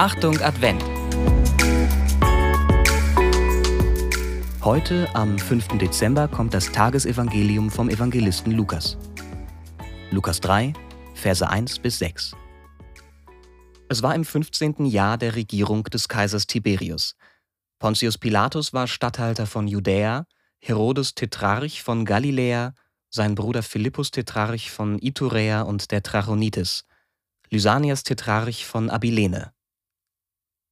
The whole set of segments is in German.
Achtung Advent. Heute, am 5. Dezember, kommt das Tagesevangelium vom Evangelisten Lukas. Lukas 3, Verse 1 bis 6. Es war im 15. Jahr der Regierung des Kaisers Tiberius. Pontius Pilatus war Statthalter von Judäa, Herodes Tetrarch von Galiläa, sein Bruder Philippus Tetrarch von Iturea und der Trachonitis, Lysanias Tetrarch von Abilene.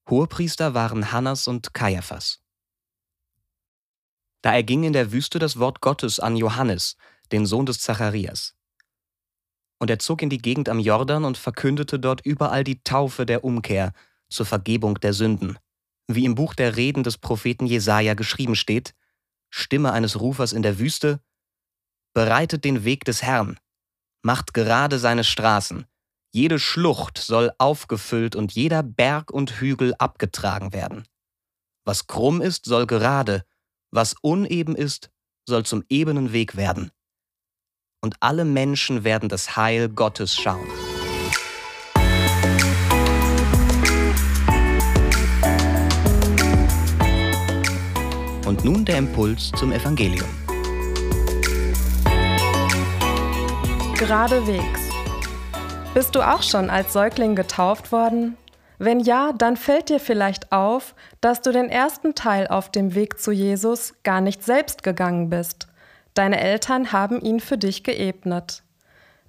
Hohepriester waren Hannas und Kaiaphas. Da erging in der Wüste das Wort Gottes an Johannes, den Sohn des Zacharias. Und er zog in die Gegend am Jordan und verkündete dort überall die Taufe der Umkehr zur Vergebung der Sünden, wie im Buch der Reden des Propheten Jesaja geschrieben steht: Stimme eines Rufers in der Wüste, bereitet den Weg des Herrn, macht gerade seine Straßen, jede Schlucht soll aufgefüllt und jeder Berg und Hügel abgetragen werden. Was krumm ist, soll gerade, was uneben ist, soll zum ebenen Weg werden. Und alle Menschen werden das Heil Gottes schauen. Und nun der Impuls zum Evangelium. Geradewegs. Bist du auch schon als Säugling getauft worden? Wenn ja, dann fällt dir vielleicht auf, dass du den ersten Teil auf dem Weg zu Jesus gar nicht selbst gegangen bist. Deine Eltern haben ihn für dich geebnet.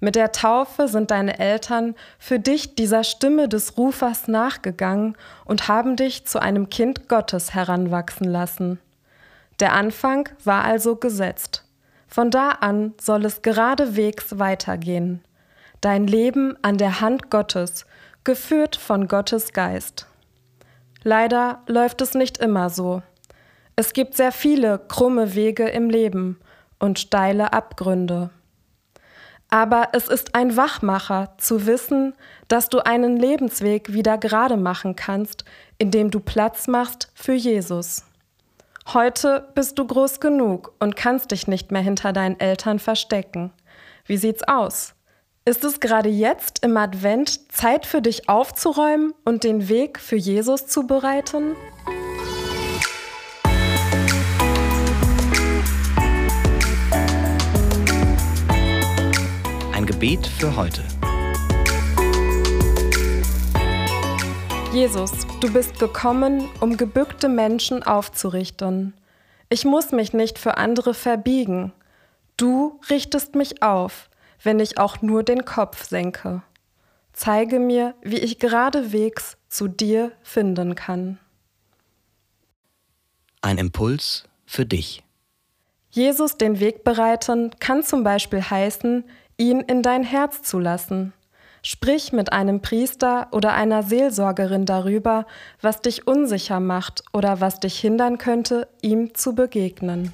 Mit der Taufe sind deine Eltern für dich dieser Stimme des Rufers nachgegangen und haben dich zu einem Kind Gottes heranwachsen lassen. Der Anfang war also gesetzt. Von da an soll es geradewegs weitergehen. Dein Leben an der Hand Gottes geführt von Gottes Geist. Leider läuft es nicht immer so. Es gibt sehr viele krumme Wege im Leben und steile Abgründe. Aber es ist ein Wachmacher zu wissen, dass du einen Lebensweg wieder gerade machen kannst, indem du Platz machst für Jesus. Heute bist du groß genug und kannst dich nicht mehr hinter deinen Eltern verstecken. Wie sieht's aus? Ist es gerade jetzt im Advent Zeit für dich aufzuräumen und den Weg für Jesus zu bereiten? Ein Gebet für heute. Jesus, du bist gekommen, um gebückte Menschen aufzurichten. Ich muss mich nicht für andere verbiegen. Du richtest mich auf wenn ich auch nur den Kopf senke. Zeige mir, wie ich geradewegs zu dir finden kann. Ein Impuls für dich. Jesus den Weg bereiten kann zum Beispiel heißen, ihn in dein Herz zu lassen. Sprich mit einem Priester oder einer Seelsorgerin darüber, was dich unsicher macht oder was dich hindern könnte, ihm zu begegnen.